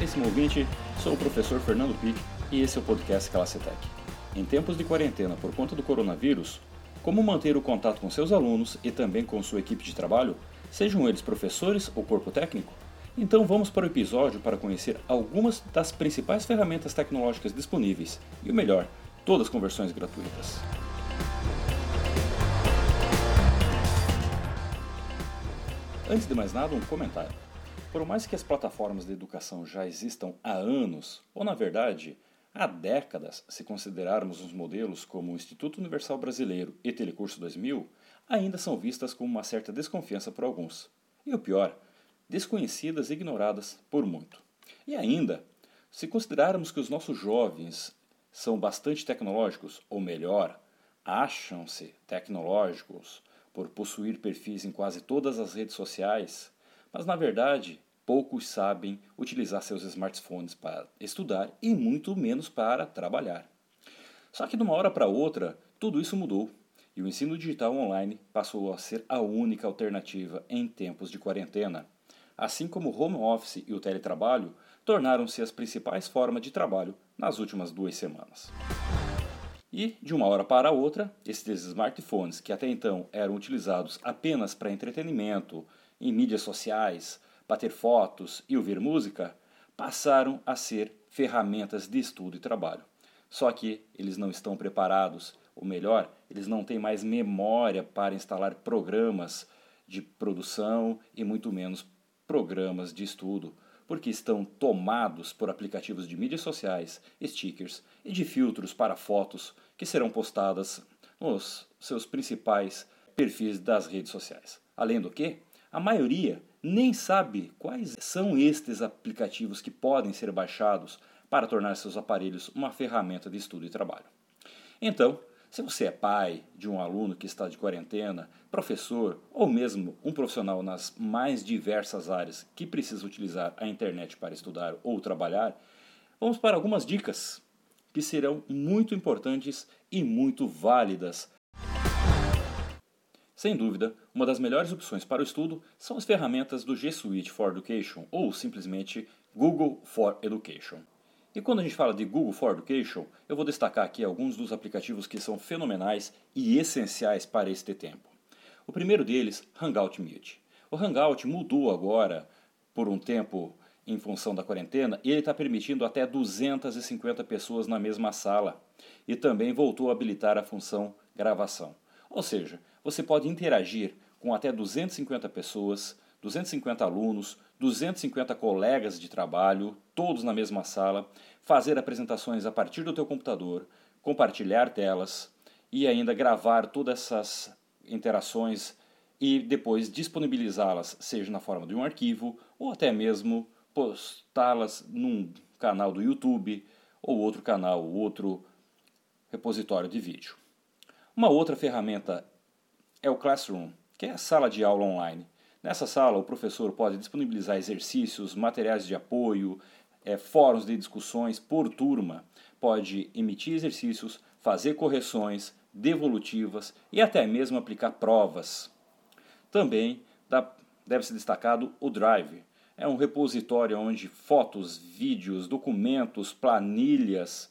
Caríssimo ouvinte, sou o professor Fernando Pic e esse é o podcast Classe Tech. Em tempos de quarentena por conta do coronavírus, como manter o contato com seus alunos e também com sua equipe de trabalho, sejam eles professores ou corpo técnico? Então vamos para o episódio para conhecer algumas das principais ferramentas tecnológicas disponíveis e o melhor, todas com versões gratuitas. Antes de mais nada, um comentário. Por mais que as plataformas de educação já existam há anos, ou na verdade, há décadas, se considerarmos os modelos como o Instituto Universal Brasileiro e Telecurso 2000, ainda são vistas com uma certa desconfiança por alguns. E o pior, desconhecidas e ignoradas por muito. E ainda, se considerarmos que os nossos jovens são bastante tecnológicos, ou melhor, acham-se tecnológicos, por possuir perfis em quase todas as redes sociais, mas na verdade poucos sabem utilizar seus smartphones para estudar e muito menos para trabalhar. Só que de uma hora para outra, tudo isso mudou e o ensino digital online passou a ser a única alternativa em tempos de quarentena. Assim como o home office e o teletrabalho tornaram-se as principais formas de trabalho nas últimas duas semanas. E, de uma hora para outra, esses smartphones, que até então eram utilizados apenas para entretenimento, em mídias sociais, bater fotos e ouvir música, passaram a ser ferramentas de estudo e trabalho. Só que eles não estão preparados, ou melhor, eles não têm mais memória para instalar programas de produção e muito menos programas de estudo porque estão tomados por aplicativos de mídias sociais, stickers e de filtros para fotos que serão postadas nos seus principais perfis das redes sociais. Além do que, a maioria nem sabe quais são estes aplicativos que podem ser baixados para tornar seus aparelhos uma ferramenta de estudo e trabalho. Então, se você é pai de um aluno que está de quarentena, professor ou mesmo um profissional nas mais diversas áreas que precisa utilizar a internet para estudar ou trabalhar, vamos para algumas dicas que serão muito importantes e muito válidas. Sem dúvida, uma das melhores opções para o estudo são as ferramentas do G Suite for Education ou simplesmente Google for Education. E quando a gente fala de Google for Education, eu vou destacar aqui alguns dos aplicativos que são fenomenais e essenciais para este tempo. O primeiro deles, Hangout Meet. O Hangout mudou agora por um tempo em função da quarentena e ele está permitindo até 250 pessoas na mesma sala e também voltou a habilitar a função gravação. Ou seja, você pode interagir com até 250 pessoas 250 alunos, 250 colegas de trabalho, todos na mesma sala, fazer apresentações a partir do teu computador, compartilhar telas e ainda gravar todas essas interações e depois disponibilizá-las, seja na forma de um arquivo ou até mesmo postá-las num canal do YouTube ou outro canal, outro repositório de vídeo. Uma outra ferramenta é o Classroom, que é a sala de aula online. Nessa sala, o professor pode disponibilizar exercícios, materiais de apoio, é, fóruns de discussões por turma, pode emitir exercícios, fazer correções, devolutivas e até mesmo aplicar provas. Também deve ser destacado o Drive. É um repositório onde fotos, vídeos, documentos, planilhas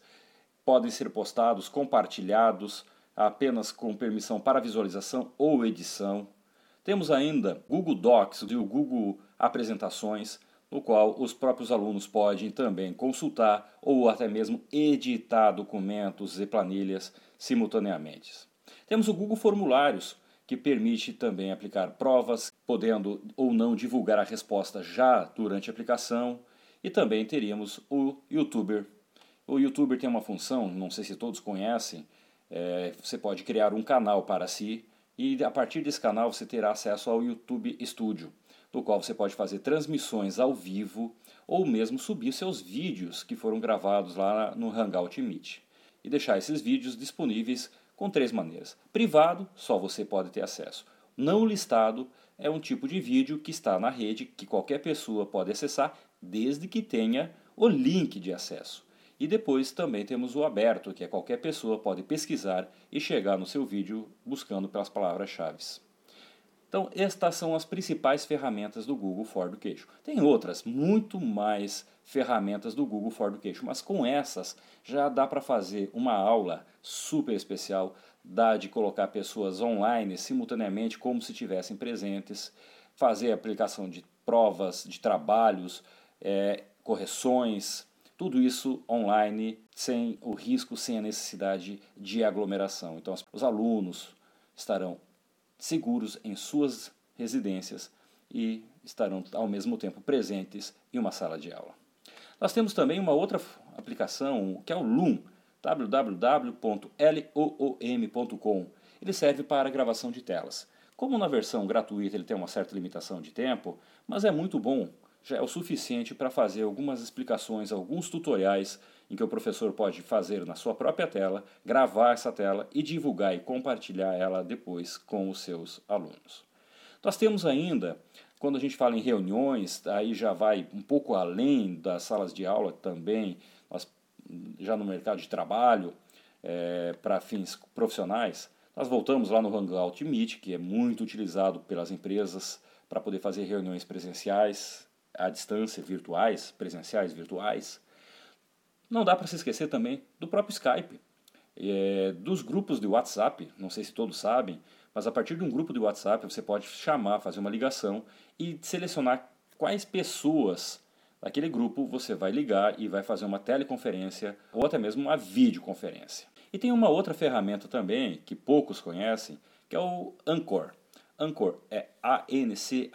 podem ser postados, compartilhados, apenas com permissão para visualização ou edição. Temos ainda Google Docs e o Google Apresentações, no qual os próprios alunos podem também consultar ou até mesmo editar documentos e planilhas simultaneamente. Temos o Google Formulários, que permite também aplicar provas, podendo ou não divulgar a resposta já durante a aplicação. E também teríamos o YouTuber. O YouTuber tem uma função, não sei se todos conhecem, é, você pode criar um canal para si e a partir desse canal você terá acesso ao YouTube Studio, no qual você pode fazer transmissões ao vivo ou mesmo subir seus vídeos que foram gravados lá no Hangout Meet e deixar esses vídeos disponíveis com três maneiras. Privado, só você pode ter acesso. Não listado é um tipo de vídeo que está na rede que qualquer pessoa pode acessar desde que tenha o link de acesso. E depois também temos o aberto, que é qualquer pessoa pode pesquisar e chegar no seu vídeo buscando pelas palavras-chave. Então, estas são as principais ferramentas do Google for Education. Tem outras, muito mais ferramentas do Google for Education, mas com essas já dá para fazer uma aula super especial, dá de colocar pessoas online simultaneamente como se estivessem presentes, fazer aplicação de provas, de trabalhos, é, correções, tudo isso online, sem o risco, sem a necessidade de aglomeração. Então, os alunos estarão seguros em suas residências e estarão ao mesmo tempo presentes em uma sala de aula. Nós temos também uma outra aplicação que é o Loom, www.loom.com. Ele serve para gravação de telas. Como na versão gratuita ele tem uma certa limitação de tempo, mas é muito bom, já é o suficiente para fazer algumas explicações, alguns tutoriais em que o professor pode fazer na sua própria tela, gravar essa tela e divulgar e compartilhar ela depois com os seus alunos. Nós temos ainda, quando a gente fala em reuniões, aí já vai um pouco além das salas de aula também, nós, já no mercado de trabalho, é, para fins profissionais, nós voltamos lá no Hangout Meet, que é muito utilizado pelas empresas para poder fazer reuniões presenciais, à distância, virtuais, presenciais, virtuais. Não dá para se esquecer também do próprio Skype, é, dos grupos de WhatsApp, não sei se todos sabem, mas a partir de um grupo de WhatsApp você pode chamar, fazer uma ligação e selecionar quais pessoas daquele grupo você vai ligar e vai fazer uma teleconferência ou até mesmo uma videoconferência. E tem uma outra ferramenta também que poucos conhecem, que é o Anchor. Anchor é A-N-C-H-O-R.fm,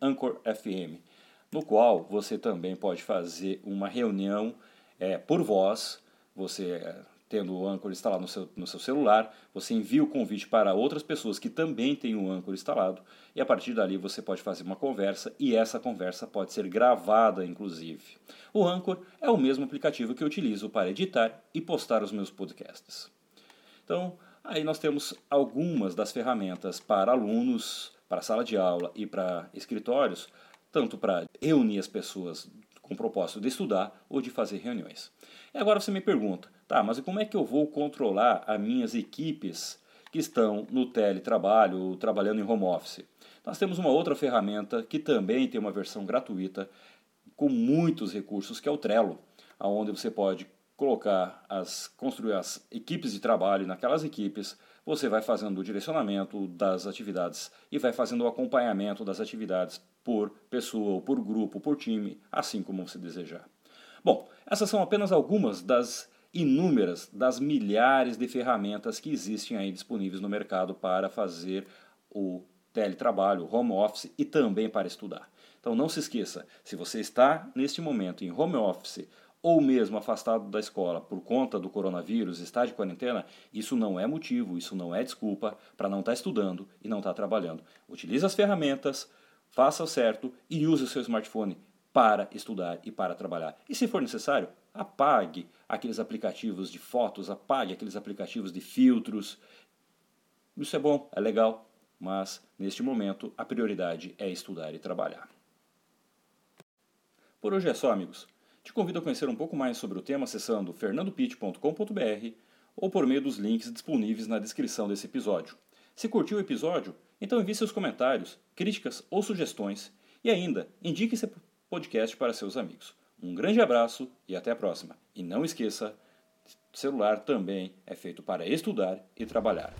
Anchor FM no qual você também pode fazer uma reunião é, por voz, você é, tendo o Anchor instalado no seu, no seu celular, você envia o convite para outras pessoas que também têm o Anchor instalado, e a partir dali você pode fazer uma conversa, e essa conversa pode ser gravada, inclusive. O Anchor é o mesmo aplicativo que eu utilizo para editar e postar os meus podcasts. Então, aí nós temos algumas das ferramentas para alunos, para sala de aula e para escritórios, tanto para reunir as pessoas com o propósito de estudar ou de fazer reuniões. E agora você me pergunta, tá, mas como é que eu vou controlar as minhas equipes que estão no teletrabalho, trabalhando em home office? Nós temos uma outra ferramenta que também tem uma versão gratuita com muitos recursos, que é o Trello, onde você pode colocar as construir as equipes de trabalho naquelas equipes, você vai fazendo o direcionamento das atividades e vai fazendo o acompanhamento das atividades por pessoa, por grupo, por time, assim como você desejar. Bom, essas são apenas algumas das inúmeras, das milhares de ferramentas que existem aí disponíveis no mercado para fazer o teletrabalho, home office e também para estudar. Então não se esqueça, se você está neste momento em home office ou mesmo afastado da escola por conta do coronavírus, está de quarentena, isso não é motivo, isso não é desculpa para não estar tá estudando e não estar tá trabalhando. Utilize as ferramentas, faça o certo e use o seu smartphone para estudar e para trabalhar. E se for necessário, apague aqueles aplicativos de fotos, apague aqueles aplicativos de filtros. Isso é bom, é legal, mas neste momento a prioridade é estudar e trabalhar. Por hoje é só, amigos. Te convido a conhecer um pouco mais sobre o tema acessando fernandopit.com.br ou por meio dos links disponíveis na descrição desse episódio. Se curtiu o episódio, então envie seus comentários, críticas ou sugestões e ainda indique esse podcast para seus amigos. Um grande abraço e até a próxima. E não esqueça, celular também é feito para estudar e trabalhar.